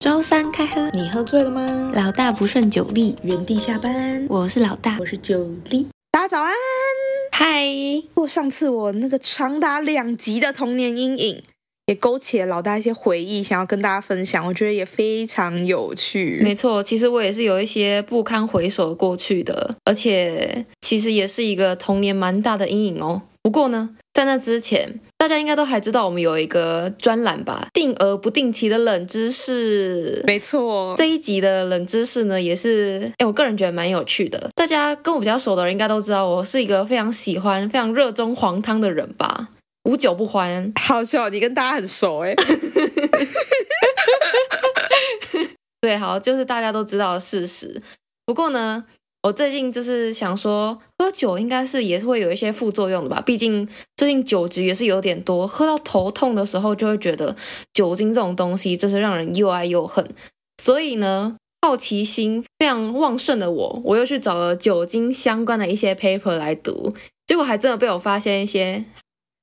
周三开喝，你喝醉了吗？老大不胜酒力，原地下班。我是老大，我是酒力。大家早安，嗨！过上次我那个长达两集的童年阴影，也勾起了老大一些回忆，想要跟大家分享。我觉得也非常有趣。没错，其实我也是有一些不堪回首过去的，而且其实也是一个童年蛮大的阴影哦。不过呢，在那之前，大家应该都还知道我们有一个专栏吧？定额不定期的冷知识。没错，这一集的冷知识呢，也是哎，我个人觉得蛮有趣的。大家跟我比较熟的人应该都知道，我是一个非常喜欢、非常热衷黄汤的人吧？无酒不欢。好笑，你跟大家很熟哎。对，好，就是大家都知道的事实。不过呢。我最近就是想说，喝酒应该是也是会有一些副作用的吧？毕竟最近酒局也是有点多，喝到头痛的时候就会觉得酒精这种东西真是让人又爱又恨。所以呢，好奇心非常旺盛的我，我又去找了酒精相关的一些 paper 来读，结果还真的被我发现一些。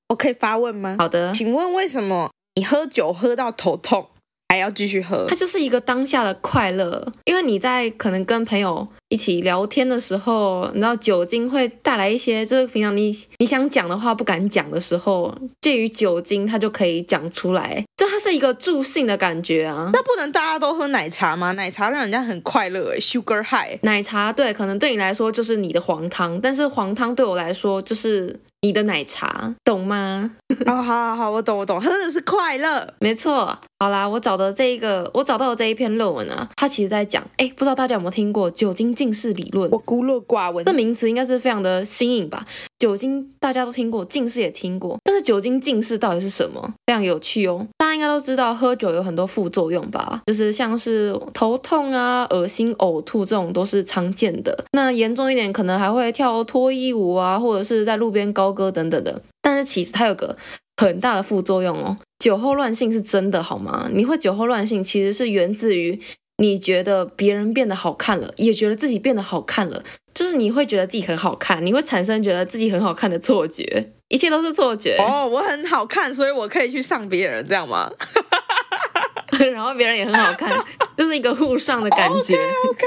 我可以发问吗？好的，请问为什么你喝酒喝到头痛？还要继续喝，它就是一个当下的快乐，因为你在可能跟朋友一起聊天的时候，你知道酒精会带来一些，就是平常你你想讲的话不敢讲的时候，介于酒精它就可以讲出来，这它是一个助兴的感觉啊。那不能大家都喝奶茶吗？奶茶让人家很快乐，Sugar High。奶茶对，可能对你来说就是你的黄汤，但是黄汤对我来说就是。你的奶茶，懂吗？哦，好好好，我懂我懂，真的是快乐，没错。好啦，我找的这一个，我找到的这一篇论文啊，它其实在讲，哎，不知道大家有没有听过酒精近视理论？我孤陋寡闻，这名词应该是非常的新颖吧？酒精大家都听过，近视也听过，但是酒精近视到底是什么？非常有趣哦。大家应该都知道，喝酒有很多副作用吧？就是像是头痛啊、恶心、呕吐这种都是常见的。那严重一点，可能还会跳脱衣舞啊，或者是在路边高歌等等的。但是其实它有个很大的副作用哦。酒后乱性是真的好吗？你会酒后乱性，其实是源自于你觉得别人变得好看了，也觉得自己变得好看了，就是你会觉得自己很好看，你会产生觉得自己很好看的错觉，一切都是错觉。哦，我很好看，所以我可以去上别人，这样吗？然后别人也很好看，就是一个互上的感觉。OK.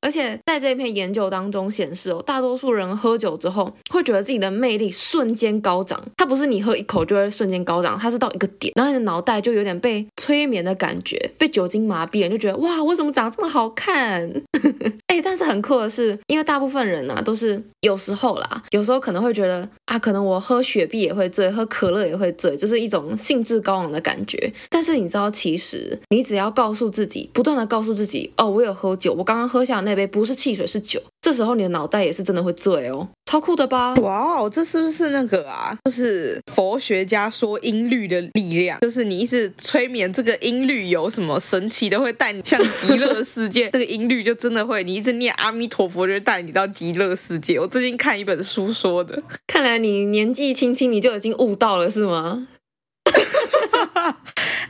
而且在这篇研究当中显示哦，大多数人喝酒之后会觉得自己的魅力瞬间高涨。它不是你喝一口就会瞬间高涨，它是到一个点，然后你的脑袋就有点被催眠的感觉，被酒精麻痹了，就觉得哇，我怎么长这么好看？哎，但是很酷的是，因为大部分人啊都是有时候啦，有时候可能会觉得啊，可能我喝雪碧也会醉，喝可乐也会醉，就是一种兴致高昂的感觉。但是你知道，其实你只要告诉自己，不断的告诉自己，哦，我有喝酒，我刚刚喝下那。那杯不是汽水，是酒。这时候你的脑袋也是真的会醉哦，超酷的吧？哇哦，这是不是那个啊？就是佛学家说音律的力量，就是你一直催眠这个音律有什么神奇的，会带你向极乐世界。这个音律就真的会，你一直念阿弥陀佛，就会带你到极乐世界。我最近看一本书说的，看来你年纪轻轻你就已经悟到了，是吗？哈哈哈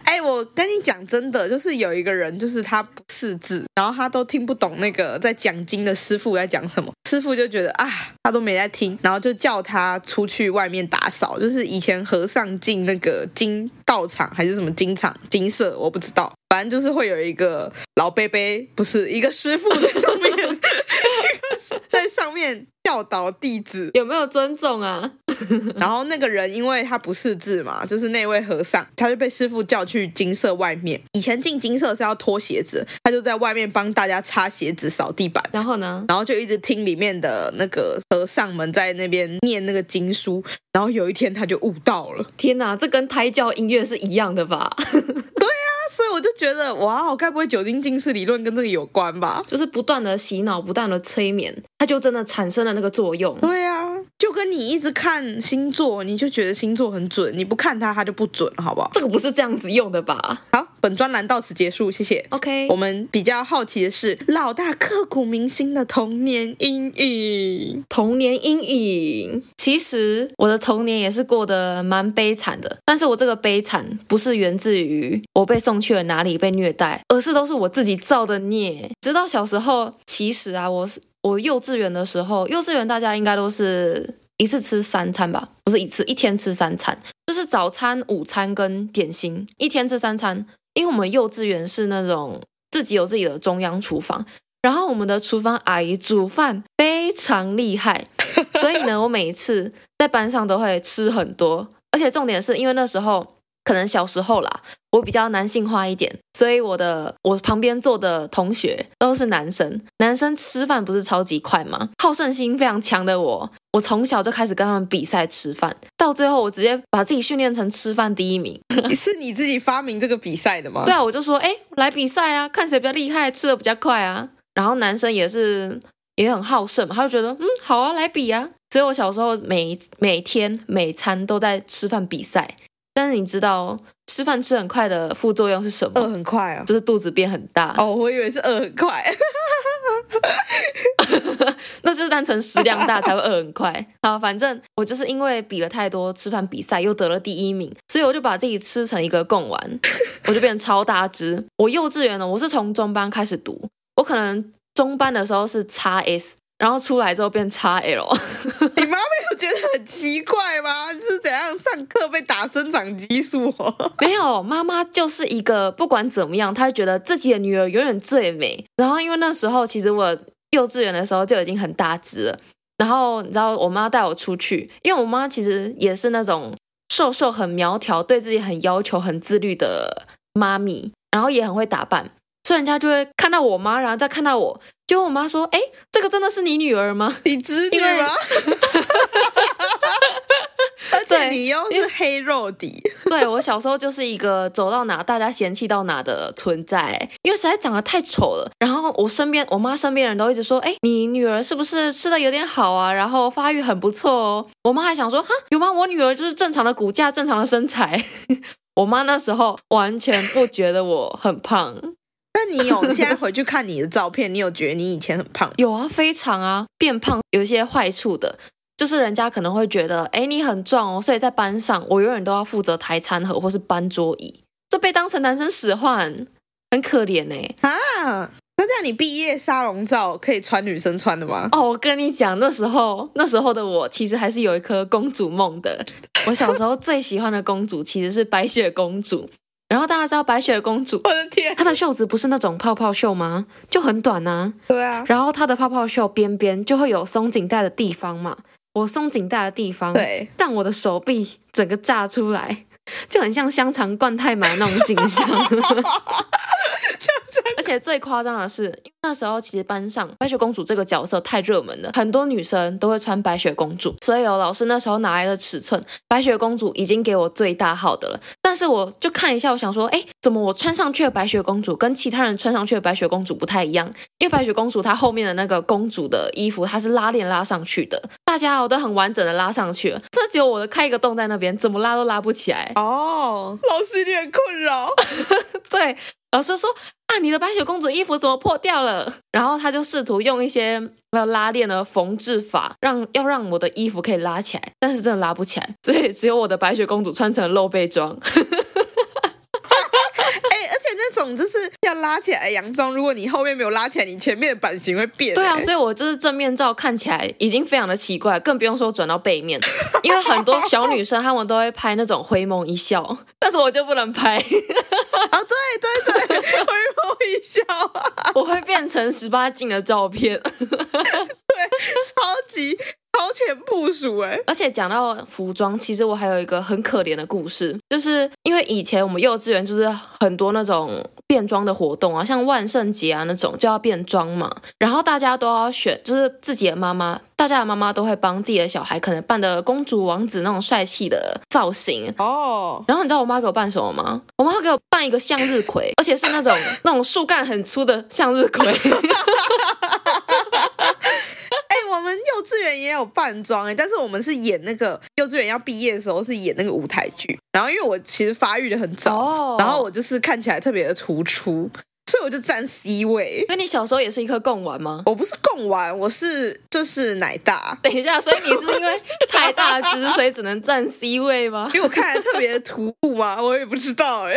哎，我跟你讲真的，就是有一个人，就是他不识字，然后他都听不懂那个在讲经的师傅在讲什么，师傅就觉得啊，他都没在听，然后就叫他出去外面打扫，就是以前和尚进那个金道场还是什么金场金舍，我不知道，反正就是会有一个老伯伯，不是一个师傅在上面，一个在上面。教导弟子有没有尊重啊？然后那个人因为他不识字嘛，就是那位和尚，他就被师傅叫去金色外面。以前进金色是要脱鞋子，他就在外面帮大家擦鞋子、扫地板。然后呢？然后就一直听里面的那个和尚们在那边念那个经书。然后有一天他就悟到了。天哪，这跟胎教音乐是一样的吧？所以我就觉得哇，我该不会酒精近视理论跟这个有关吧？就是不断的洗脑，不断的催眠，它就真的产生了那个作用。对啊，就跟你一直看星座，你就觉得星座很准，你不看它，它就不准，好不好？这个不是这样子用的吧？好，本专栏到此结束，谢谢。OK，我们比较好奇的是老大刻骨铭心的童年阴影。童年阴影，其实我的童年也是过得蛮悲惨的，但是我这个悲惨不是源自于我被送去了哪里被虐待，而是都是我自己造的孽。直到小时候，其实啊，我是。我幼稚园的时候，幼稚园大家应该都是一次吃三餐吧？不是一次，一天吃三餐，就是早餐、午餐跟点心，一天吃三餐。因为我们幼稚园是那种自己有自己的中央厨房，然后我们的厨房阿姨煮饭非常厉害，所以呢，我每一次在班上都会吃很多，而且重点是因为那时候。可能小时候啦，我比较男性化一点，所以我的我旁边坐的同学都是男生。男生吃饭不是超级快吗？好胜心非常强的我，我从小就开始跟他们比赛吃饭，到最后我直接把自己训练成吃饭第一名。是你自己发明这个比赛的吗？对啊，我就说，哎，来比赛啊，看谁比较厉害，吃的比较快啊。然后男生也是也很好胜嘛，他就觉得，嗯，好啊，来比啊。所以我小时候每每天每餐都在吃饭比赛。但是你知道吃饭吃很快的副作用是什么？饿很快啊，就是肚子变很大。哦，我以为是饿很快，那就是单纯食量大才会饿很快。好，反正我就是因为比了太多吃饭比赛，又得了第一名，所以我就把自己吃成一个贡丸，我就变成超大只。我幼稚园呢，我是从中班开始读，我可能中班的时候是 XS。然后出来之后变 XL，你妈觉得很奇怪吗？是怎样上课被打生长激素？没有，妈妈就是一个不管怎么样，她觉得自己的女儿永远最美。然后因为那时候其实我幼稚园的时候就已经很大只了。然后你知道我妈带我出去，因为我妈其实也是那种瘦瘦很苗条，对自己很要求、很自律的妈咪，然后也很会打扮。所以人家就会看到我妈，然后再看到我，就问我妈说：“哎，这个真的是你女儿吗？你侄女吗？” 而且你又是黑肉底。对，我小时候就是一个走到哪大家嫌弃到哪的存在，因为实在长得太丑了。然后我身边，我妈身边的人都一直说：“哎，你女儿是不是吃的有点好啊？然后发育很不错哦。”我妈还想说：“哈，有吗？我女儿就是正常的骨架，正常的身材。”我妈那时候完全不觉得我很胖。那你有现在回去看你的照片，你有觉得你以前很胖？有啊，非常啊，变胖有一些坏处的，就是人家可能会觉得，哎，你很壮哦，所以在班上我永远都要负责抬餐盒或是搬桌椅，这被当成男生使唤，很可怜呢。啊，那这样你毕业沙龙照可以穿女生穿的吗？哦，我跟你讲，那时候那时候的我其实还是有一颗公主梦的。我小时候最喜欢的公主其实是白雪公主。然后大家知道白雪公主，我的天，她的袖子不是那种泡泡袖吗？就很短呐。对啊。然后她的泡泡袖边边就会有松紧带的地方嘛。我松紧带的地方，对，让我的手臂整个炸出来，就很像香肠灌太满那种景象。而且最夸张的是，因为那时候其实班上白雪公主这个角色太热门了，很多女生都会穿白雪公主，所以有老师那时候拿来的尺寸，白雪公主已经给我最大号的了。但是我就看一下，我想说，哎，怎么我穿上去的白雪公主跟其他人穿上去的白雪公主不太一样？因为白雪公主她后面的那个公主的衣服，它是拉链拉上去的，大家我都很完整的拉上去了，这只有我的开一个洞在那边，怎么拉都拉不起来。哦，老师你很困扰。对。老师说啊，你的白雪公主衣服怎么破掉了？然后他就试图用一些要拉链的缝制法，让要让我的衣服可以拉起来，但是真的拉不起来，所以只有我的白雪公主穿成露背装。就是要拉起来洋装，如果你后面没有拉起来，你前面的版型会变。对啊，所以我就是正面照看起来已经非常的奇怪，更不用说转到背面，因为很多小女生她们都会拍那种回眸一笑，但是我就不能拍。啊、哦，对对对，回眸一笑，我会变成十八禁的照片。对，超级。超前部署哎！而且讲到服装，其实我还有一个很可怜的故事，就是因为以前我们幼稚园就是很多那种变装的活动啊，像万圣节啊那种就要变装嘛，然后大家都要选，就是自己的妈妈，大家的妈妈都会帮自己的小孩可能扮的公主王子那种帅气的造型哦。Oh. 然后你知道我妈给我扮什么吗？我妈给我扮一个向日葵，而且是那种那种树干很粗的向日葵。幼稚园也有扮装哎，但是我们是演那个幼稚园要毕业的时候是演那个舞台剧，然后因为我其实发育的很早，oh. 然后我就是看起来特别的突出，所以我就站 C 位。那你小时候也是一颗贡丸吗？我不是贡丸，我是就是奶大。等一下，所以你是因为太大只，所以只能站 C 位吗？因为我看起来特别的突兀吗？我也不知道哎，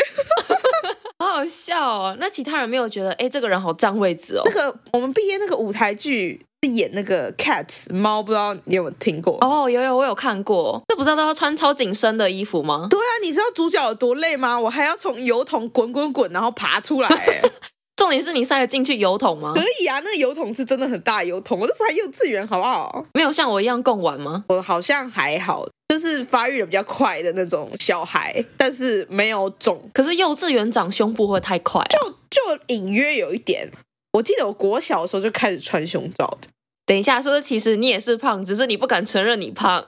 好好笑哦。那其他人没有觉得哎，这个人好占位置哦？那个我们毕业那个舞台剧。演那个 Cats 猫，不知道你有没有听过？哦，有有，我有看过。那不知道都要穿超紧身的衣服吗？对啊，你知道主角有多累吗？我还要从油桶滚滚滚，然后爬出来。重点是你塞得进去油桶吗？可以啊，那个油桶是真的很大油桶。我那时候还幼稚园，好不好？没有像我一样供完吗？我好像还好，就是发育的比较快的那种小孩，但是没有肿。可是幼稚园长胸部会太快啊，就就隐约有一点。我记得我国小的时候就开始穿胸罩的。等一下，是不是其实你也是胖，只是你不敢承认你胖？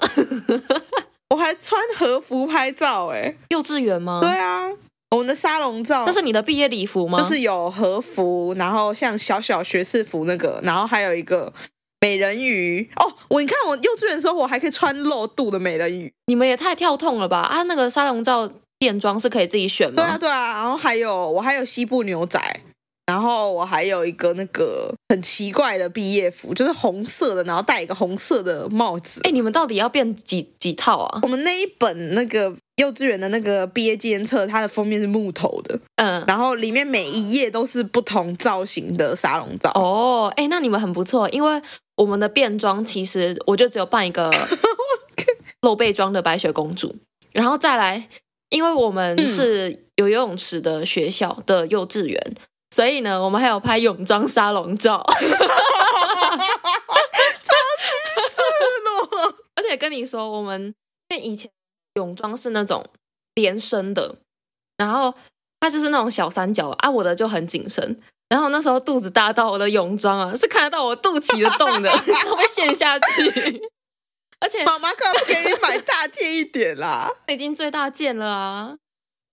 我还穿和服拍照，哎，幼稚园吗？对啊。我们的沙龙照，那是你的毕业礼服吗？就是有和服，然后像小小学士服那个，然后还有一个美人鱼哦。我你看，我幼稚园的时候，我还可以穿露肚的美人鱼。你们也太跳痛了吧！啊，那个沙龙照变装是可以自己选吗？对啊，对啊。然后还有我还有西部牛仔，然后我还有一个那个很奇怪的毕业服，就是红色的，然后戴一个红色的帽子。哎，你们到底要变几几套啊？我们那一本那个。幼稚园的那个毕业纪念册，它的封面是木头的，嗯，然后里面每一页都是不同造型的沙龙照。哦，哎，那你们很不错，因为我们的变装其实我就只有扮一个 露背装的白雪公主，然后再来，因为我们是有游泳池的学校的幼稚园，嗯、所以呢，我们还有拍泳装沙龙照，超级赤裸。而且跟你说，我们因为以前。泳装是那种连身的，然后它就是那种小三角啊，我的就很紧身。然后那时候肚子大到我的泳装啊，是看得到我肚脐的洞的，然后被陷下去。而且妈妈干嘛不给你买大件一点啦？已经最大件了啊！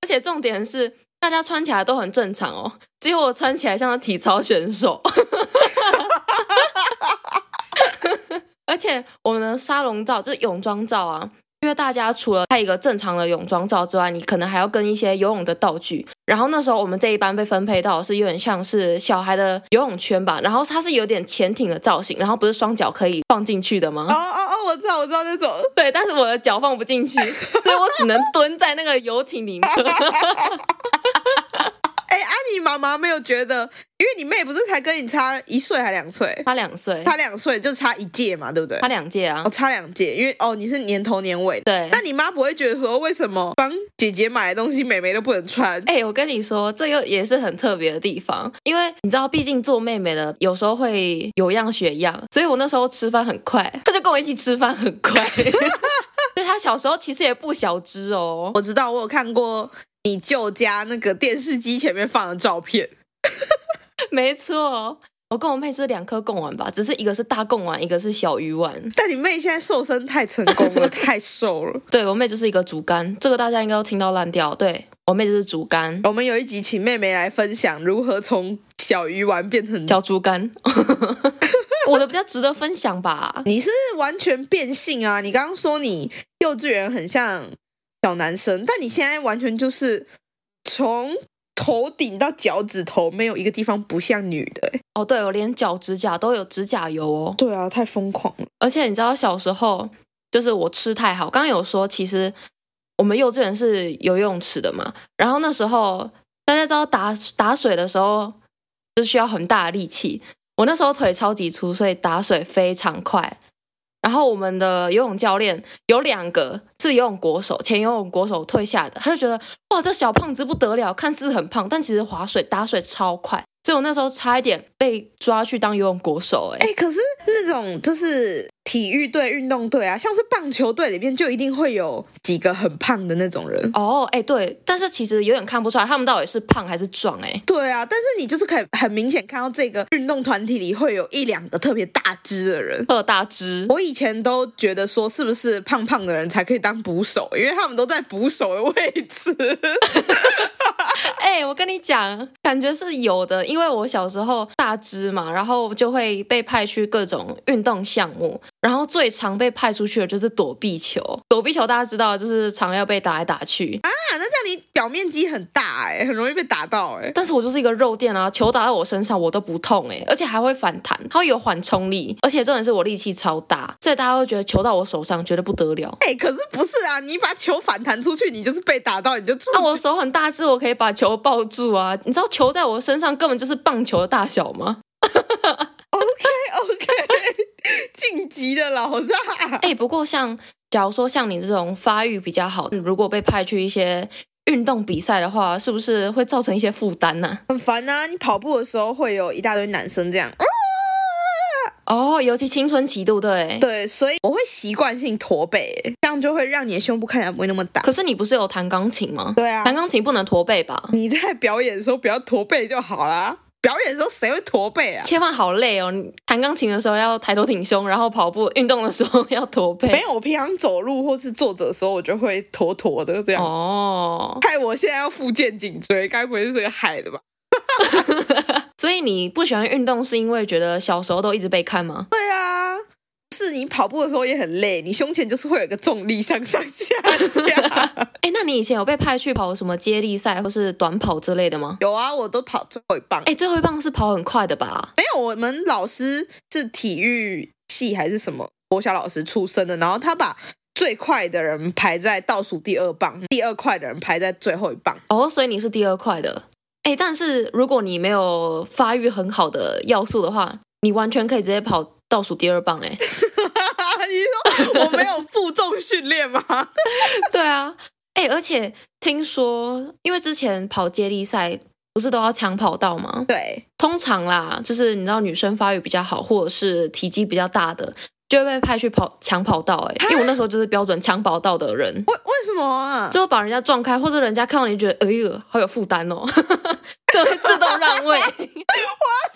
而且重点是，大家穿起来都很正常哦，只有我穿起来像个体操选手。而且我们的沙龙照就是泳装照啊。因为大家除了拍一个正常的泳装照之外，你可能还要跟一些游泳的道具。然后那时候我们这一班被分配到是有点像是小孩的游泳圈吧，然后它是有点潜艇的造型，然后不是双脚可以放进去的吗？哦哦哦，我知道我知道那种。对，但是我的脚放不进去，所以我只能蹲在那个游艇里面。哎，安妮妈妈没有觉得。因为你妹不是才跟你差一岁还两岁？差两岁，差两岁就差一届嘛，对不对？差两届啊，哦，差两届，因为哦你是年头年尾，对。那你妈不会觉得说，为什么帮姐姐买的东西妹妹都不能穿？哎，我跟你说，这个也是很特别的地方，因为你知道，毕竟做妹妹的有时候会有样学样，所以我那时候吃饭很快，她就跟我一起吃饭很快。所以她小时候其实也不小只哦。我知道，我有看过你舅家那个电视机前面放的照片。没错，我跟我妹是两颗贡丸吧，只是一个是大贡丸，一个是小鱼丸。但你妹现在瘦身太成功了，太瘦了。对，我妹就是一个竹竿，这个大家应该都听到烂掉。对，我妹就是竹竿。我们有一集请妹妹来分享如何从小鱼丸变成小竹竿，我的比较值得分享吧？你是完全变性啊！你刚刚说你幼稚园很像小男生，但你现在完全就是从。头顶到脚趾头没有一个地方不像女的哦，对，我连脚指甲都有指甲油哦。对啊，太疯狂了。而且你知道小时候就是我吃太好，刚刚有说其实我们幼稚园是有游泳池的嘛，然后那时候大家知道打打水的时候就需要很大的力气，我那时候腿超级粗，所以打水非常快。然后我们的游泳教练有两个是游泳国手，前游泳国手退下的，他就觉得哇，这小胖子不得了，看似很胖，但其实划水打水超快，所以我那时候差一点被抓去当游泳国手，哎，可是那种就是。体育队、运动队啊，像是棒球队里面就一定会有几个很胖的那种人哦。哎，对，但是其实有点看不出来他们到底是胖还是壮。哎，对啊，但是你就是可以很明显看到这个运动团体里会有一两个特别大只的人，特大只。我以前都觉得说，是不是胖胖的人才可以当捕手，因为他们都在捕手的位置。哎，我跟你讲，感觉是有的，因为我小时候大只嘛，然后就会被派去各种运动项目。然后最常被派出去的就是躲避球，躲避球大家知道，就是常要被打来打去啊。那这样你表面积很大哎，很容易被打到哎。但是我就是一个肉垫啊，球打在我身上我都不痛哎，而且还会反弹，它会有缓冲力，而且重点是我力气超大，所以大家会觉得球到我手上绝对不得了。哎，可是不是啊，你把球反弹出去，你就是被打到，你就啊，我手很大只，我可以把球抱住啊。你知道球在我身上根本就是棒球的大小吗？OK OK。晋级的老大。哎、欸，不过像假如说像你这种发育比较好，如果被派去一些运动比赛的话，是不是会造成一些负担呢？很烦啊！你跑步的时候会有一大堆男生这样。哦，尤其青春期，对不对？对，所以我会习惯性驼背，这样就会让你的胸部看起来不会那么大。可是你不是有弹钢琴吗？对啊，弹钢琴不能驼背吧？你在表演的时候不要驼背就好啦。表演的时候谁会驼背啊？切换好累哦！你弹钢琴的时候要抬头挺胸，然后跑步运动的时候要驼背。没有，我平常走路或是坐着的时候，我就会驼驼的这样。哦，害我现在要复健颈椎，该不会是这个害的吧？所以你不喜欢运动，是因为觉得小时候都一直被看吗？对啊，是你跑步的时候也很累，你胸前就是会有个重力上上下下。哎，那你以前有被派去跑什么接力赛或是短跑之类的吗？有啊，我都跑最后一棒。哎，最后一棒是跑很快的吧？没有，我们老师是体育系还是什么国小老师出身的，然后他把最快的人排在倒数第二棒，第二快的人排在最后一棒。哦，所以你是第二快的。哎，但是如果你没有发育很好的要素的话，你完全可以直接跑倒数第二棒。哎，你说我没有负重训练吗？对啊，哎，而且听说，因为之前跑接力赛不是都要抢跑道吗？对，通常啦，就是你知道女生发育比较好，或者是体积比较大的。就会被派去跑抢跑道，哎，因为我那时候就是标准抢跑道的人。为为什么啊？就把人家撞开，或者人家看到你觉得，哎呦，好有负担哦，就会自动让位。哇，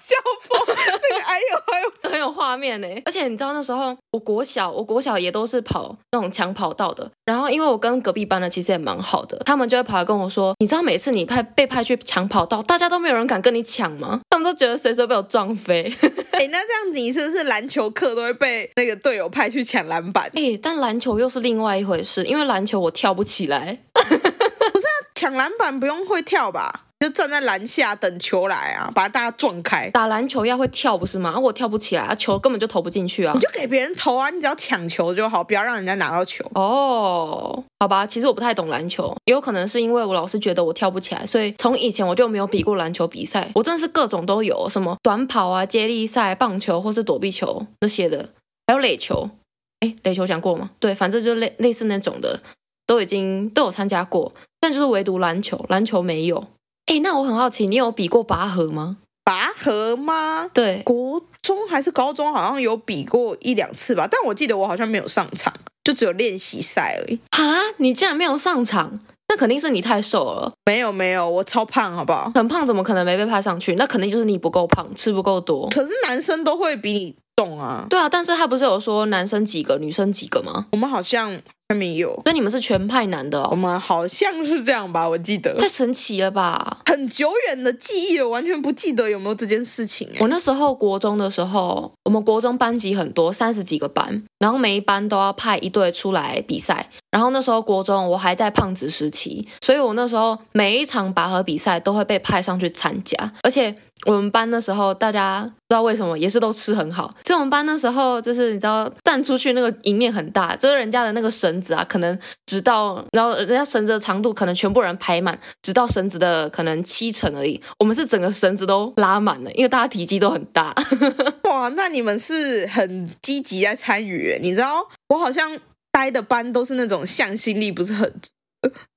笑疯！那个哎呦，哎呦，很有画面呢。而且你知道那时候，我国小，我国小也都是跑那种抢跑道的。然后因为我跟隔壁班的其实也蛮好的，他们就会跑来跟我说，你知道每次你派被派去抢跑道，大家都没有人敢跟你抢吗？他们都觉得随时被我撞飞。哎，那这样子你是不是篮球课都会被那个队友派去抢篮板？哎，但篮球又是另外一回事，因为篮球我跳不起来。不是啊，抢篮板不用会跳吧？就站在篮下等球来啊，把大家撞开。打篮球要会跳不是吗？我跳不起来啊，球根本就投不进去啊。你就给别人投啊，你只要抢球就好，不要让人家拿到球。哦，好吧，其实我不太懂篮球，也有可能是因为我老是觉得我跳不起来，所以从以前我就没有比过篮球比赛。我真的是各种都有，什么短跑啊、接力赛、棒球或是躲避球那些的，还有垒球。哎，垒球讲过吗？对，反正就类类似那种的，都已经都有参加过，但就是唯独篮球，篮球没有。哎，那我很好奇，你有比过拔河吗？拔河吗？对，国中还是高中好像有比过一两次吧，但我记得我好像没有上场，就只有练习赛而已。哈，你竟然没有上场？那肯定是你太瘦了。没有没有，我超胖，好不好？很胖怎么可能没被派上去？那肯定就是你不够胖，吃不够多。可是男生都会比你重啊。对啊，但是他不是有说男生几个，女生几个吗？我们好像。还没有，那你们是全派男的哦？我们好像是这样吧，我记得。太神奇了吧！很久远的记忆了，完全不记得有没有这件事情。我那时候国中的时候，我们国中班级很多，三十几个班，然后每一班都要派一队出来比赛。然后那时候国中我还在胖子时期，所以我那时候每一场拔河比赛都会被派上去参加，而且。我们班的时候，大家不知道为什么也是都吃很好。所以我们班那时候就是你知道站出去那个赢面很大，就是人家的那个绳子啊，可能直到然后人家绳子的长度可能全部人排满，直到绳子的可能七成而已。我们是整个绳子都拉满了，因为大家体积都很大。哇，那你们是很积极在参与。你知道我好像待的班都是那种向心力不是很。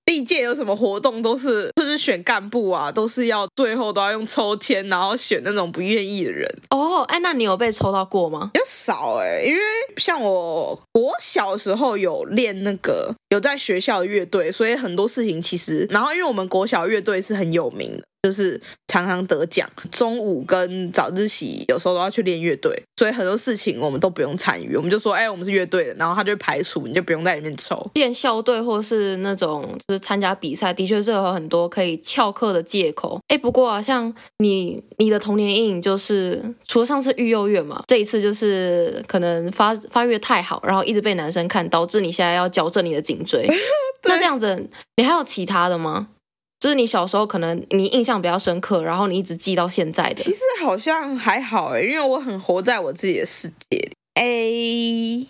历届有什么活动都是就是选干部啊，都是要最后都要用抽签，然后选那种不愿意的人。哦，哎，那你有被抽到过吗？比较少哎，因为像我我小时候有练那个有在学校的乐队，所以很多事情其实，然后因为我们国小乐队是很有名的。就是常常得奖，中午跟早自习有时候都要去练乐队，所以很多事情我们都不用参与，我们就说，哎、欸，我们是乐队的，然后他就排除，你就不用在里面抽。练校队或是那种就是参加比赛，的确是有很多可以翘课的借口。哎，不过啊，像你你的童年阴影就是，除了上次育幼院嘛，这一次就是可能发发育太好，然后一直被男生看，导致你现在要矫正你的颈椎。那这样子，你还有其他的吗？就是你小时候可能你印象比较深刻，然后你一直记到现在的。其实好像还好诶，因为我很活在我自己的世界里。哎，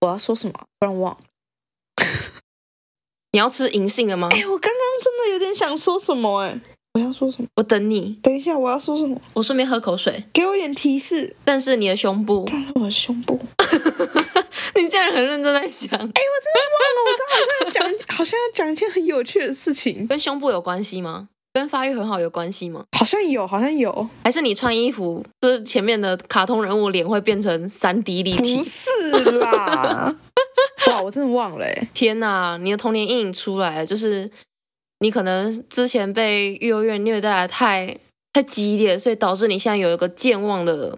我要说什么？不然忘了。你要吃银杏了吗？哎，我刚刚真的有点想说什么哎。我要说什么？我等你。等一下，我要说什么？我顺便喝口水。给我一点提示。但是你的胸部。但是我的胸部。你竟然很认真在想。哎、欸，我真的忘了，我刚好像要讲，好像要讲一件很有趣的事情。跟胸部有关系吗？跟发育很好有关系吗？好像有，好像有。还是你穿衣服，这前面的卡通人物脸会变成三 D 立体？不是啦。哇，我真的忘了。天哪，你的童年阴影出来了，就是你可能之前被幼儿园虐待的太太激烈，所以导致你现在有一个健忘的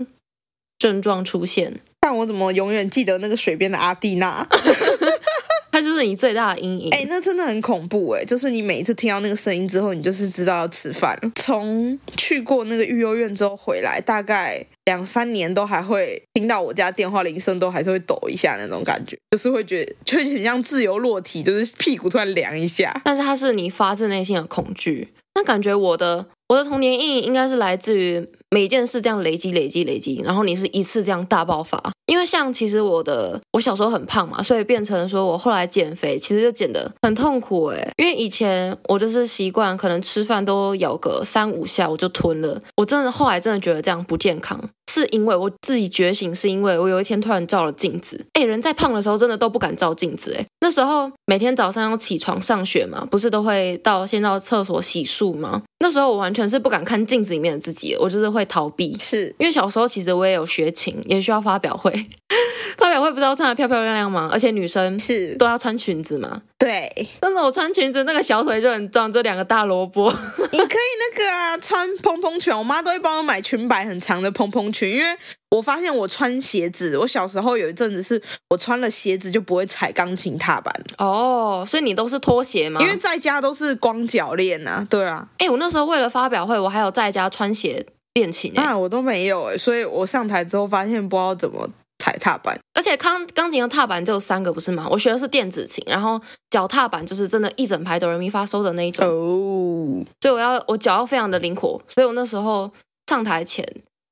症状出现。但我怎么永远记得那个水边的阿蒂娜？它就是你最大的阴影。哎，那真的很恐怖哎！就是你每一次听到那个声音之后，你就是知道要吃饭了。从去过那个育幼院之后回来，大概两三年都还会听到我家电话铃声，都还是会抖一下那种感觉，就是会觉得就很像自由落体，就是屁股突然凉一下。但是它是你发自内心的恐惧。那感觉我的我的童年阴影应该是来自于每件事这样累积累积累积，然后你是一次这样大爆发。因为像其实我的我小时候很胖嘛，所以变成说我后来减肥，其实就减得很痛苦哎。因为以前我就是习惯可能吃饭都咬个三五下我就吞了，我真的后来真的觉得这样不健康。是因为我自己觉醒，是因为我有一天突然照了镜子，哎，人在胖的时候真的都不敢照镜子，哎，那时候每天早上要起床上学嘛，不是都会到先到厕所洗漱吗？那时候我完全是不敢看镜子里面的自己，我就是会逃避，是。因为小时候其实我也有学琴，也需要发表会，发表会不知道穿的漂漂亮亮吗？而且女生是都要穿裙子嘛。对，但是我穿裙子，那个小腿就很壮，就两个大萝卜。你可以那个啊，穿蓬蓬裙，我妈都会帮我买裙摆很长的蓬蓬裙，因为我发现我穿鞋子，我小时候有一阵子是我穿了鞋子就不会踩钢琴踏板。哦，所以你都是拖鞋吗？因为在家都是光脚练啊。对啊。哎，我那时候为了发表会，我还有在家穿鞋练琴。啊，我都没有哎，所以我上台之后发现不知道怎么。踩踏板，而且钢钢琴的踏板就有三个，不是吗？我学的是电子琴，然后脚踏板就是真的，一整排哆来咪发嗦的那一种。哦，所以我要我脚要非常的灵活，所以我那时候上台前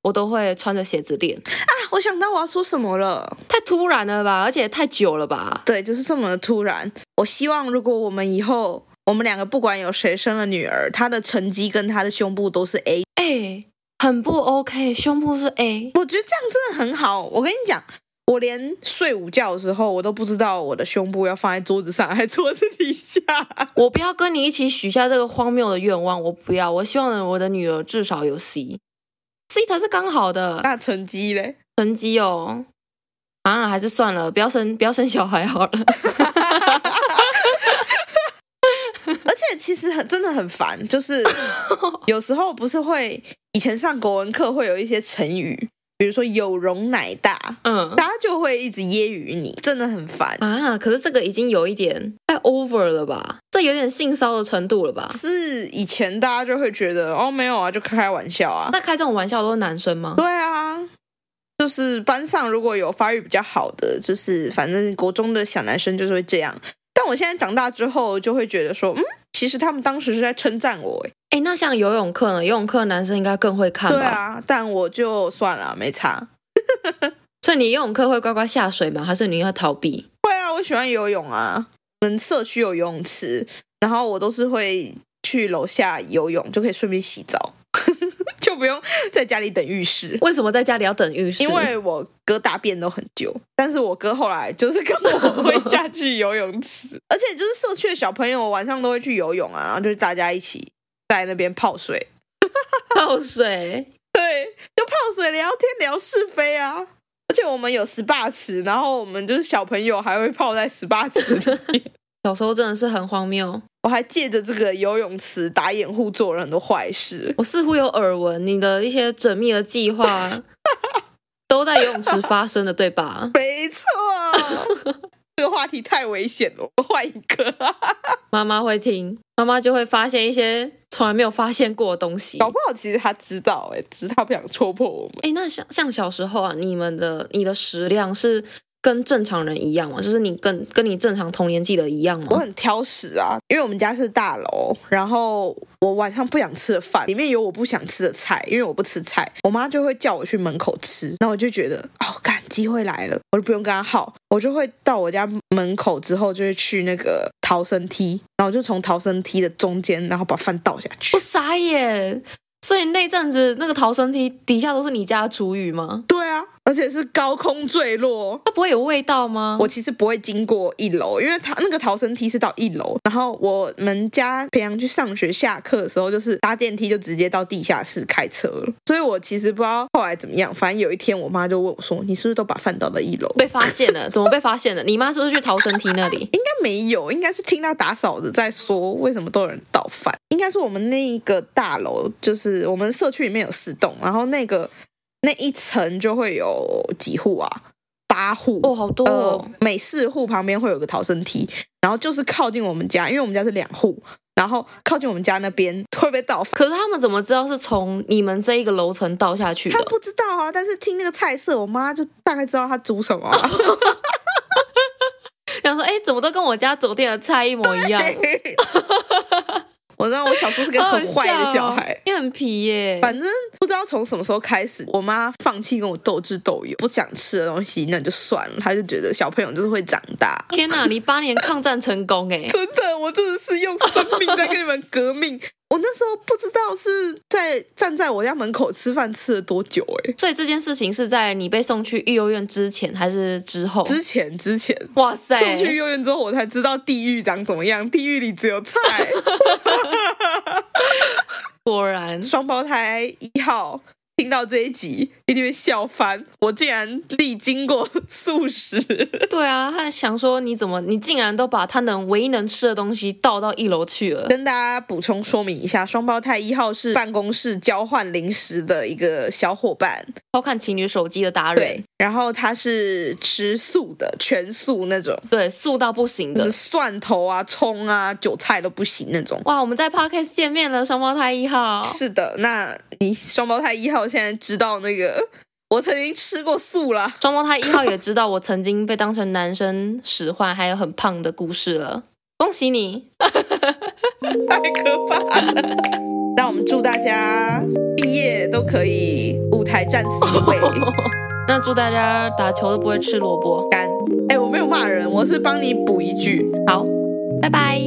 我都会穿着鞋子练。啊，我想到我要说什么了，太突然了吧，而且太久了吧？对，就是这么的突然。我希望如果我们以后我们两个不管有谁生了女儿，她的成绩跟她的胸部都是 A。哎。很不 OK，胸部是 A，我觉得这样真的很好。我跟你讲，我连睡午觉的时候，我都不知道我的胸部要放在桌子上还是桌子底下。我不要跟你一起许下这个荒谬的愿望，我不要。我希望我的女儿至少有 C，C 才是刚好的。那成绩嘞？成绩哦，啊，还是算了，不要生，不要生小孩好了。而且其实很真的很烦，就是 有时候不是会以前上国文课会有一些成语，比如说有容乃大，嗯，大家就会一直揶揄你，真的很烦啊。可是这个已经有一点太 over 了吧？这有点性骚的程度了吧？是以前大家就会觉得哦没有啊，就开开玩笑啊。那开这种玩笑都是男生吗？对啊，就是班上如果有发育比较好的，就是反正国中的小男生就是会这样。但我现在长大之后，就会觉得说，嗯，其实他们当时是在称赞我，哎，那像游泳课呢？游泳课男生应该更会看吧？对啊，但我就算了，没差。所以你游泳课会乖乖下水吗？还是你要逃避？会啊，我喜欢游泳啊。我们社区有游泳池，然后我都是会去楼下游泳，就可以顺便洗澡。就不用在家里等浴室。为什么在家里要等浴室？因为我哥大便都很久，但是我哥后来就是跟我会下去游泳池，而且就是社区的小朋友晚上都会去游泳啊，然后就是大家一起在那边泡水，泡水，对，就泡水聊天聊是非啊。而且我们有 SPA 池，然后我们就是小朋友还会泡在 SPA 池里。小时候真的是很荒谬，我还借着这个游泳池打掩护，做了很多坏事。我似乎有耳闻你的一些缜密的计划 都在游泳池发生的，对吧？没错，这个话题太危险了，我换一个。妈妈会听，妈妈就会发现一些从来没有发现过的东西。搞不好其实他知道，哎，只是他不想戳破我们。哎，那像像小时候啊，你们的你的食量是？跟正常人一样吗？就是你跟跟你正常同年纪的一样吗？我很挑食啊，因为我们家是大楼，然后我晚上不想吃的饭里面有我不想吃的菜，因为我不吃菜，我妈就会叫我去门口吃，那我就觉得哦，赶机会来了，我就不用跟她耗，我就会到我家门口之后，就会去那个逃生梯，然后就从逃生梯的中间，然后把饭倒下去。我傻眼，所以那阵子那个逃生梯底下都是你家的厨余吗？对啊。而且是高空坠落，它不会有味道吗？我其实不会经过一楼，因为它那个逃生梯是到一楼，然后我们家平常去上学下课的时候，就是搭电梯就直接到地下室开车了，所以我其实不知道后来怎么样。反正有一天，我妈就问我说：“你是不是都把饭倒到一楼？”被发现了？怎么被发现了？你妈是不是去逃生梯那里？应该没有，应该是听到打扫的在说为什么都有人倒饭。应该是我们那一个大楼，就是我们社区里面有四栋，然后那个。那一层就会有几户啊？八户哦，好多哦。呃，每四户旁边会有个逃生梯，然后就是靠近我们家，因为我们家是两户，然后靠近我们家那边会被倒。可是他们怎么知道是从你们这一个楼层倒下去的？他不知道啊，但是听那个菜色，我妈就大概知道他煮什么啊。然后说：“哎，怎么都跟我家酒店的菜一模一样？”我知道我小时候是个很坏的小孩，你很皮耶。反正不知道从什么时候开始，我妈放弃跟我斗智斗勇，不想吃的东西那就算了。她就觉得小朋友就是会长大。天哪，你八年抗战成功哎！真的，我真的是用生命在跟你们革命。我那时候不知道是在站在我家门口吃饭吃了多久哎，所以这件事情是在你被送去育幼院之前还是之后？之前之前，哇塞！送去育幼院之后，我才知道地狱长怎么样，地狱里只有菜。果然，双胞胎一号。听到这一集一定会笑翻！我竟然历经过 素食。对啊，他想说你怎么，你竟然都把他能唯一能吃的东西倒到一楼去了。跟大家补充说明一下，双胞胎一号是办公室交换零食的一个小伙伴，偷看情侣手机的达人。对，然后他是吃素的，全素那种。对，素到不行的，蒜头啊、葱啊、韭菜都不行那种。哇，我们在 Podcast 见面了，双胞胎一号。是的，那你双胞胎一号。现在知道那个我曾经吃过素了，双胞胎一号也知道我曾经被当成男生使唤，还有很胖的故事了。恭喜你，太可怕了！那我们祝大家毕业都可以舞台站 C 位。那祝大家打球都不会吃萝卜干。哎，我没有骂人，我是帮你补一句。好，拜拜。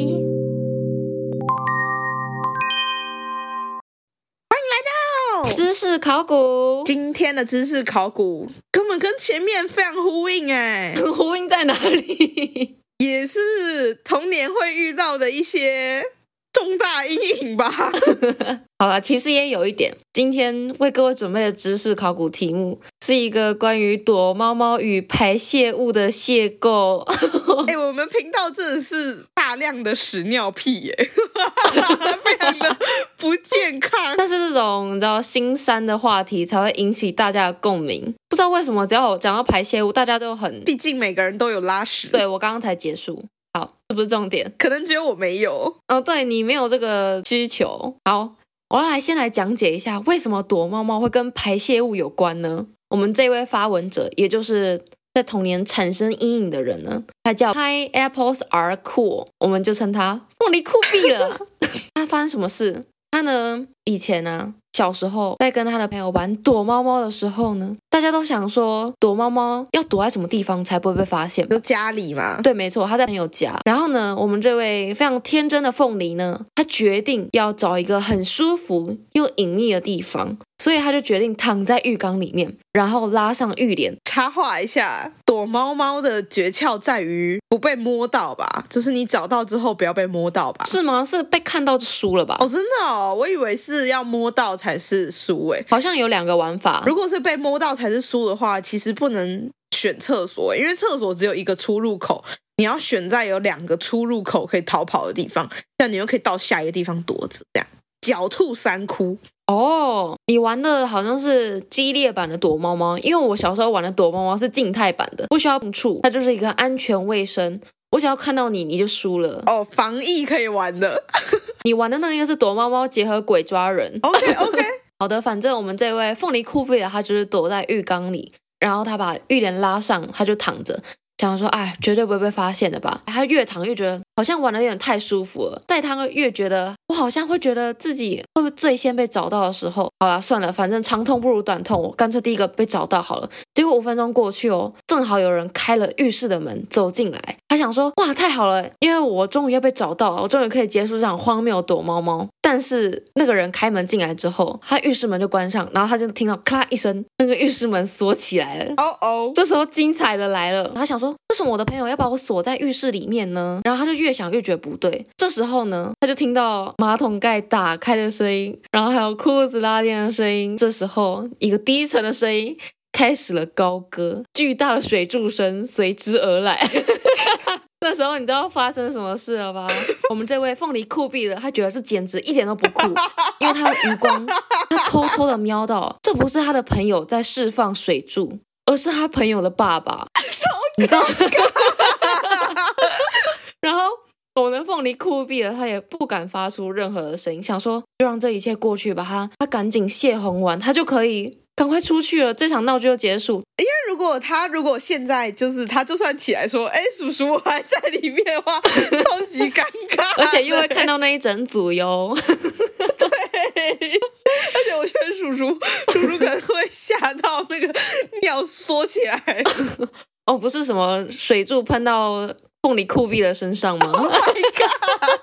知识考古，今天的知识考古根本跟前面非常呼应哎，呼应在哪里？也是童年会遇到的一些重大阴影吧。好了，其实也有一点。今天为各位准备的知识考古题目是一个关于躲猫猫与排泄物的邂逅。哎、欸，我们频道真的是大量的屎尿屁耶，非常的不健康。但是这种你知道腥膻的话题才会引起大家的共鸣。不知道为什么，只要我讲到排泄物，大家都很……毕竟每个人都有拉屎。对，我刚刚才结束。好，这不是重点，可能只有我没有。哦，对，你没有这个需求。好，我要来先来讲解一下，为什么躲猫猫会跟排泄物有关呢？我们这位发文者，也就是在童年产生阴影的人呢，他叫 Pineapples Are Cool，我们就称他凤梨酷毙了。他发生什么事？他呢，以前呢、啊。小时候在跟他的朋友玩躲猫猫的时候呢，大家都想说躲猫猫要躲在什么地方才不会被发现？就家里嘛。对，没错，他在朋友家。然后呢，我们这位非常天真的凤梨呢，他决定要找一个很舒服又隐秘的地方。所以他就决定躺在浴缸里面，然后拉上浴帘。插话一下，躲猫猫的诀窍在于不被摸到吧？就是你找到之后不要被摸到吧？是吗？是被看到就输了吧？哦，真的哦，我以为是要摸到才是输诶。好像有两个玩法。如果是被摸到才是输的话，其实不能选厕所，因为厕所只有一个出入口，你要选在有两个出入口可以逃跑的地方，这样你又可以到下一个地方躲着，这样狡兔三窟。哦，你玩的好像是激烈版的躲猫猫，因为我小时候玩的躲猫猫是静态版的，不需要碰触，它就是一个安全卫生。我只要看到你，你就输了。哦，防疫可以玩的。你玩的那个是躲猫猫结合鬼抓人。OK OK，好的，反正我们这位凤梨酷毙的他就是躲在浴缸里，然后他把浴帘拉上，他就躺着。想说，哎，绝对不会被发现的吧？他越躺越觉得好像玩的有点太舒服了，再躺越觉得我好像会觉得自己会不会最先被找到的时候，好了，算了，反正长痛不如短痛，我干脆第一个被找到好了。结果五分钟过去哦，正好有人开了浴室的门走进来，他想说，哇，太好了，因为我终于要被找到了，我终于可以结束这场荒谬躲猫猫。但是那个人开门进来之后，他浴室门就关上，然后他就听到咔一声，那个浴室门锁起来了。哦哦，这时候精彩的来了，他想说，为什么我的朋友要把我锁在浴室里面呢？然后他就越想越觉得不对。这时候呢，他就听到马桶盖打开的声音，然后还有裤子拉链的声音。这时候，一个低沉的声音开始了高歌，巨大的水柱声随之而来。那时候你知道发生什么事了吧？我们这位凤梨酷毙的，他觉得这简直一点都不酷，因为他的余光，他偷偷的瞄到，这不是他的朋友在释放水柱，而是他朋友的爸爸。你知道？然后我们的凤梨酷毙了，他也不敢发出任何的声音，想说就让这一切过去吧。他他赶紧泄洪完，他就可以。赶快出去了，这场闹剧就结束。因为如果他如果现在就是他，就算起来说：“哎，叔叔我还在里面的话，超级尴尬，而且又会看到那一整组哟。”对，而且我觉得叔叔叔叔可能会吓到那个 尿缩起来。哦，不是什么水柱喷到凤梨酷毙的身上吗？Oh my god！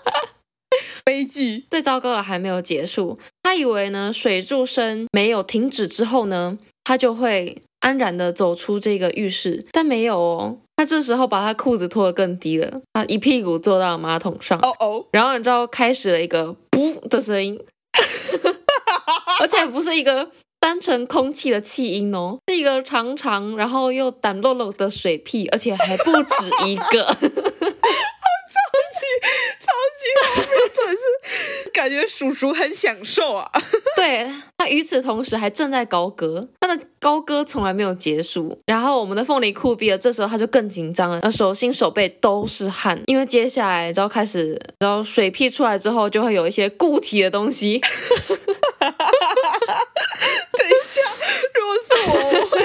悲剧 最糟糕的还没有结束，他以为呢水柱声没有停止之后呢，他就会安然的走出这个浴室，但没有哦，他这时候把他裤子脱得更低了，他一屁股坐到马桶上，哦哦，然后你知道开始了一个噗的声音，而且不是一个单纯空气的气音哦，是一个长长然后又胆漏漏的水屁，而且还不止一个。超级荒谬，真的是感觉叔叔很享受啊！对，他与此同时还正在高歌，他的高歌从来没有结束。然后我们的凤梨酷毙了，这时候他就更紧张了，手心手背都是汗，因为接下来然后开始，然后水屁出来之后就会有一些固体的东西。等一下，如果是我，我会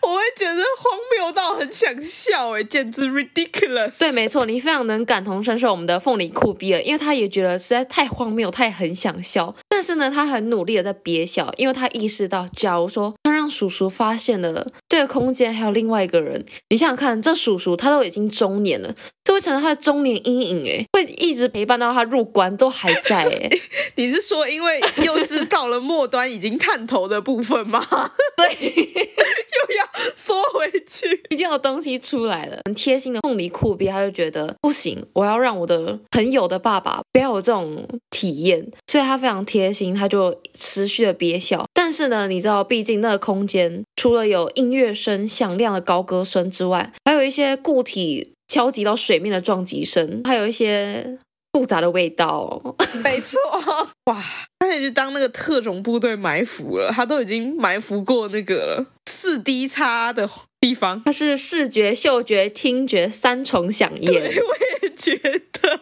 我会觉得荒谬到很想笑，哎，简直 ridiculous。对，没错，你非常能感同身受我们的凤梨酷比了，因为他也觉得实在太荒谬，他也很想笑，但是呢，他很努力的在憋笑，因为他意识到，假如说他让叔叔发现了这个空间还有另外一个人，你想想看，这叔叔他都已经中年了，这会成了他的中年阴影，哎，会一直陪伴到他入关都还在，哎，你是说因为又是到了末端已经探头的部分吗？对，又要缩回去，已经有东西出来了。很贴心的凤梨酷毙，他就觉得不行，我要让我的朋友的爸爸不要有这种体验，所以他非常贴心，他就持续的憋笑。但是呢，你知道，毕竟那个空间除了有音乐声响亮的高歌声之外，还有一些固体敲击到水面的撞击声，还有一些。复杂的味道，没错，哇，他也去当那个特种部队埋伏了，他都已经埋伏过那个了四 D 叉的地方，它是视觉、嗅觉、听觉三重响应，对，我也觉得，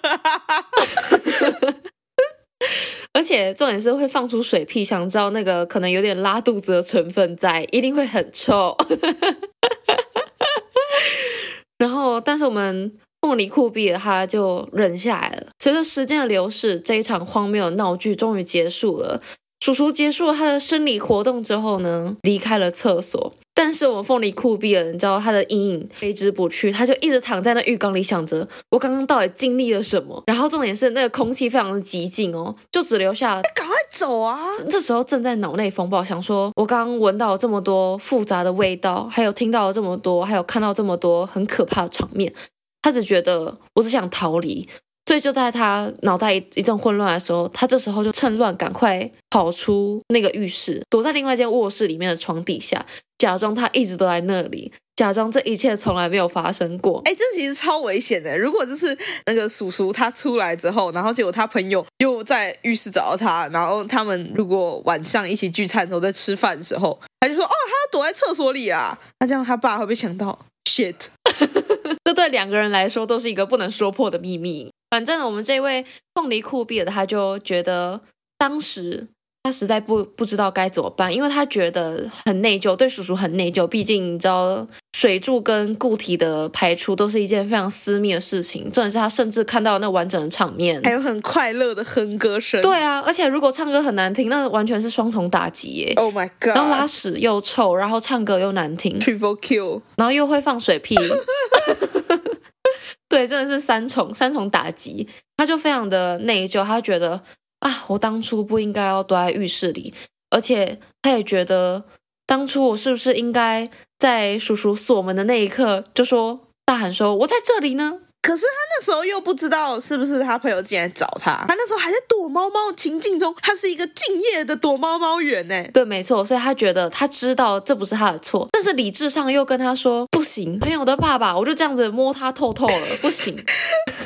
而且重点是会放出水屁，想知道那个可能有点拉肚子的成分在，一定会很臭，然后，但是我们。凤梨酷毙了，他就忍下来了。随着时间的流逝，这一场荒谬的闹剧终于结束了。叔叔结束了他的生理活动之后呢，离开了厕所。但是我们凤梨酷毙了，你知道他的阴影挥之不去，他就一直躺在那浴缸里，想着我刚刚到底经历了什么。然后重点是那个空气非常的寂静哦，就只留下赶快走啊！这时候正在脑内风暴，想说我刚刚闻到这么多复杂的味道，还有听到了这么多，还有看到这么多很可怕的场面。他只觉得我只想逃离，所以就在他脑袋一一阵混乱的时候，他这时候就趁乱赶快跑出那个浴室，躲在另外一间卧室里面的床底下，假装他一直都在那里，假装这一切从来没有发生过。哎，这其实超危险的。如果就是那个叔叔他出来之后，然后结果他朋友又在浴室找到他，然后他们如果晚上一起聚餐的时候在吃饭的时候，他就说：“哦，他躲在厕所里啊。”那这样他爸会不会想到？shit。这对两个人来说都是一个不能说破的秘密。反正我们这位凤梨酷毙的，他就觉得当时他实在不不知道该怎么办，因为他觉得很内疚，对叔叔很内疚。毕竟你知道，水柱跟固体的排出都是一件非常私密的事情。重点是他甚至看到那完整的场面，还有很快乐的哼歌声。对啊，而且如果唱歌很难听，那完全是双重打击耶。Oh my god！然后拉屎又臭，然后唱歌又难听，Triple Q，然后又会放水屁。对，真的是三重三重打击，他就非常的内疚，他觉得啊，我当初不应该要躲在浴室里，而且他也觉得当初我是不是应该在叔叔锁门的那一刻就说大喊说，我在这里呢？可是他那时候又不知道是不是他朋友进来找他，他那时候还在躲猫猫情境中，他是一个敬业的躲猫猫员呢。对，没错，所以他觉得他知道这不是他的错，但是理智上又跟他说不行，朋友的爸爸，我就这样子摸他透透了，不行。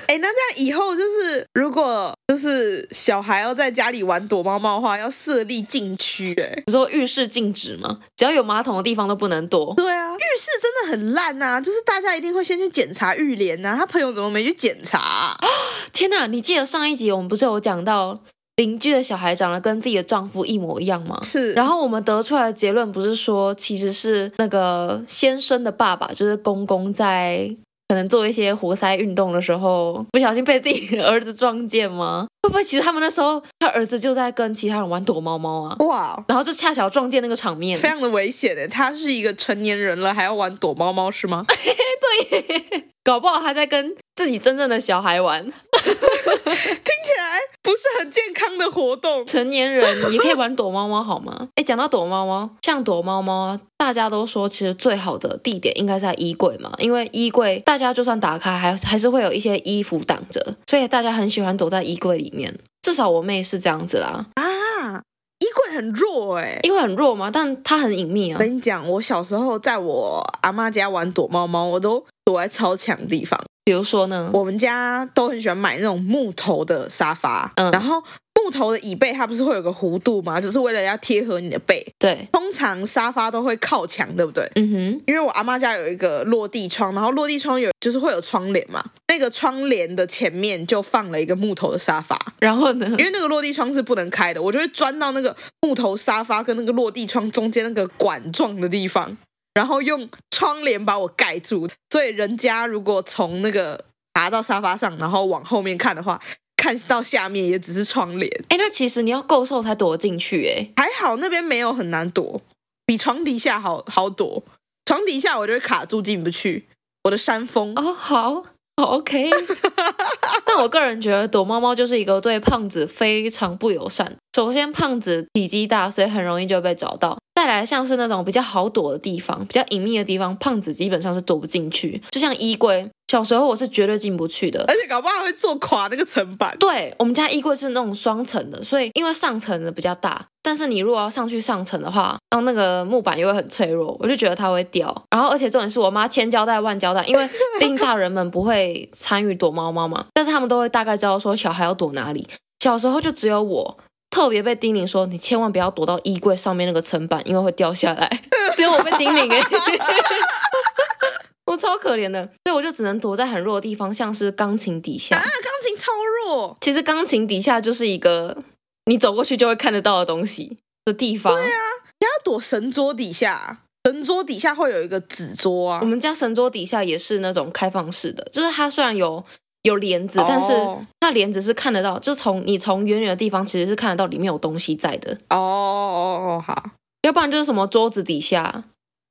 哎，那这样以后就是，如果就是小孩要在家里玩躲猫猫的话，要设立禁区。哎，你说浴室禁止吗？只要有马桶的地方都不能躲。对啊，浴室真的很烂呐，就是大家一定会先去检查浴帘呐，他朋友。怎么没去检查啊？天哪！你记得上一集我们不是有讲到邻居的小孩长得跟自己的丈夫一模一样吗？是。然后我们得出来的结论不是说，其实是那个先生的爸爸，就是公公，在可能做一些活塞运动的时候，不小心被自己的儿子撞见吗？会不会其实他们那时候他儿子就在跟其他人玩躲猫猫啊？哇！然后就恰巧撞见那个场面，非常的危险的。他是一个成年人了，还要玩躲猫猫是吗？对。搞不好他在跟自己真正的小孩玩，听起来不是很健康的活动。成年人也可以玩躲猫猫，好吗？哎，讲到躲猫猫，像躲猫猫，大家都说其实最好的地点应该在衣柜嘛，因为衣柜大家就算打开，还还是会有一些衣服挡着，所以大家很喜欢躲在衣柜里面。至少我妹是这样子啦。啊，衣柜很弱诶，衣柜很弱吗？但它很隐秘啊。我跟你讲，我小时候在我阿妈家玩躲猫猫，我都。躲在超强的地方，比如说呢，我们家都很喜欢买那种木头的沙发，嗯，然后木头的椅背它不是会有个弧度吗？就是为了要贴合你的背。对，通常沙发都会靠墙，对不对？嗯哼。因为我阿妈家有一个落地窗，然后落地窗有就是会有窗帘嘛，那个窗帘的前面就放了一个木头的沙发。然后呢，因为那个落地窗是不能开的，我就会钻到那个木头沙发跟那个落地窗中间那个管状的地方。然后用窗帘把我盖住，所以人家如果从那个爬到沙发上，然后往后面看的话，看到下面也只是窗帘。哎，那其实你要够瘦才躲得进去，哎，还好那边没有很难躲，比床底下好好躲。床底下我就会卡住进不去，我的山峰。哦，好，好，OK。但我个人觉得躲猫猫就是一个对胖子非常不友善。首先，胖子体积大，所以很容易就被找到。再来，像是那种比较好躲的地方，比较隐秘的地方，胖子基本上是躲不进去。就像衣柜，小时候我是绝对进不去的，而且搞不好会坐垮那个层板。对，我们家衣柜是那种双层的，所以因为上层的比较大，但是你如果要上去上层的话，然后那个木板又会很脆弱，我就觉得它会掉。然后，而且重点是我妈千交代万交代，因为毕竟大人们不会参与躲猫猫嘛，但是他们都会大概知道说小孩要躲哪里。小时候就只有我。特别被叮咛说，你千万不要躲到衣柜上面那个层板，因为会掉下来。只有我被叮咛哎，我超可怜的，所以我就只能躲在很弱的地方，像是钢琴底下。啊，钢琴超弱。其实钢琴底下就是一个你走过去就会看得到的东西的地方。对啊，你要躲神桌底下，神桌底下会有一个纸桌啊。我们家神桌底下也是那种开放式的，就是它虽然有。有帘子，但是那帘子是看得到，就从你从远远的地方其实是看得到里面有东西在的。哦哦哦，好，要不然就是什么桌子底下，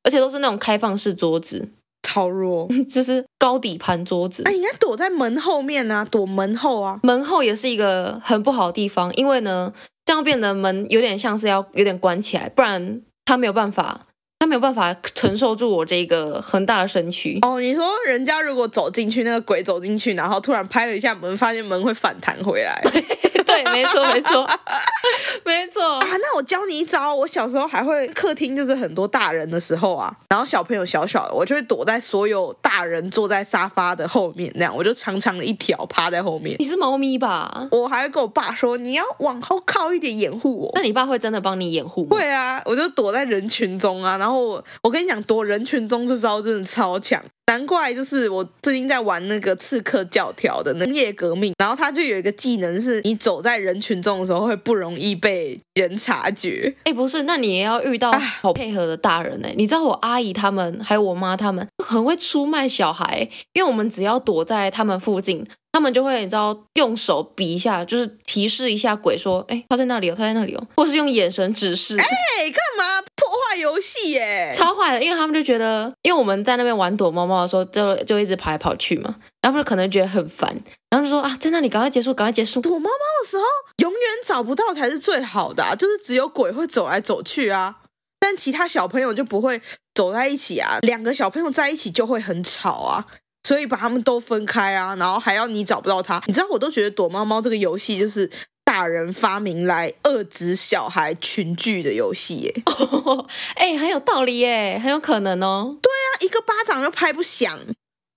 而且都是那种开放式桌子，超弱，就是高底盘桌子。那应该躲在门后面啊，躲门后啊，门后也是一个很不好的地方，因为呢，这样变得门有点像是要有点关起来，不然他没有办法。他没有办法承受住我这个很大的身躯哦。你说人家如果走进去，那个鬼走进去，然后突然拍了一下门，发现门会反弹回来。对，对，没错，没错，没错啊。那我教你一招，我小时候还会客厅就是很多大人的时候啊，然后小朋友小小的，我就会躲在所有大人坐在沙发的后面，那样我就长长的一条趴在后面。你是猫咪吧？我还会跟我爸说，你要往后靠一点掩护我。那你爸会真的帮你掩护吗？会啊，我就躲在人群中啊。然后我我跟你讲，躲人群中这招真的超强。难怪就是我最近在玩那个刺客教条的那工业革命，然后它就有一个技能是，你走在人群中的时候会不容易被人察觉。哎，不是，那你也要遇到好配合的大人哎。你知道我阿姨他们还有我妈他们很会出卖小孩，因为我们只要躲在他们附近。他们就会你知道用手比一下，就是提示一下鬼说，哎，他在那里哦，他在那里哦，或是用眼神指示。哎，干嘛破坏游戏耶？超坏的，因为他们就觉得，因为我们在那边玩躲猫猫的时候，就就一直跑来跑去嘛，然后就可能觉得很烦，然后就说啊，在那里赶快结束，赶快结束。躲猫猫的时候，永远找不到才是最好的啊，就是只有鬼会走来走去啊，但其他小朋友就不会走在一起啊，两个小朋友在一起就会很吵啊。所以把他们都分开啊，然后还要你找不到他，你知道我都觉得躲猫猫这个游戏就是大人发明来遏制小孩群聚的游戏耶。哎、欸，很有道理耶，很有可能哦。对啊，一个巴掌又拍不响。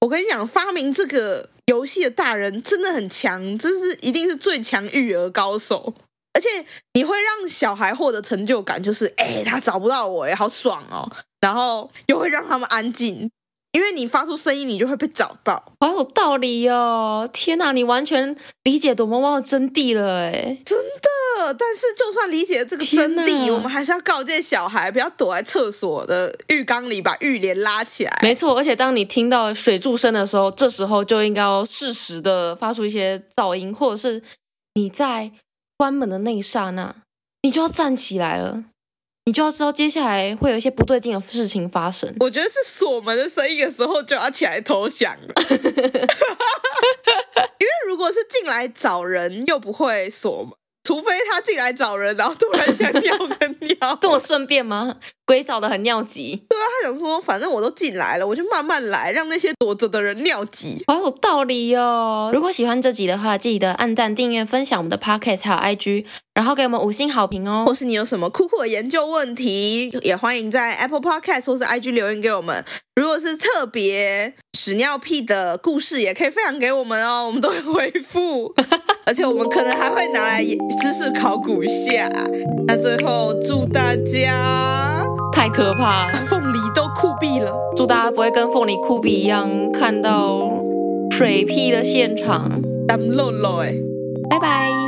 我跟你讲，发明这个游戏的大人真的很强，这是一定是最强育儿高手。而且你会让小孩获得成就感，就是哎、欸，他找不到我，哎，好爽哦。然后又会让他们安静。因为你发出声音，你就会被找到，好有道理哦！天哪，你完全理解躲猫猫的真谛了，哎，真的。但是就算理解这个真谛，我们还是要告诫小孩不要躲在厕所的浴缸里，把浴帘拉起来。没错，而且当你听到水柱声的时候，这时候就应该要适时的发出一些噪音，或者是你在关门的那一刹那，你就要站起来了。你就要知道接下来会有一些不对劲的事情发生。我觉得是锁门的声音的时候就要起来投降了，因为如果是进来找人又不会锁门。除非他进来找人，然后突然想尿个尿，这么顺便吗？鬼找的很尿急。对啊，他想说，反正我都进来了，我就慢慢来，让那些躲着的人尿急。好有道理哦！如果喜欢这集的话，记得按赞、订阅、分享我们的 Podcast 还有 IG，然后给我们五星好评哦。或是你有什么酷酷的研究问题，也欢迎在 Apple Podcast 或是 IG 留言给我们。如果是特别屎尿屁的故事，也可以分享给我们哦，我们都会回复。而且我们可能还会拿来知识考古一下。那最后祝大家太可怕，凤梨都酷毙了。祝大家不会跟凤梨酷毙一样看到水屁的现场。咱们露露哎，拜拜。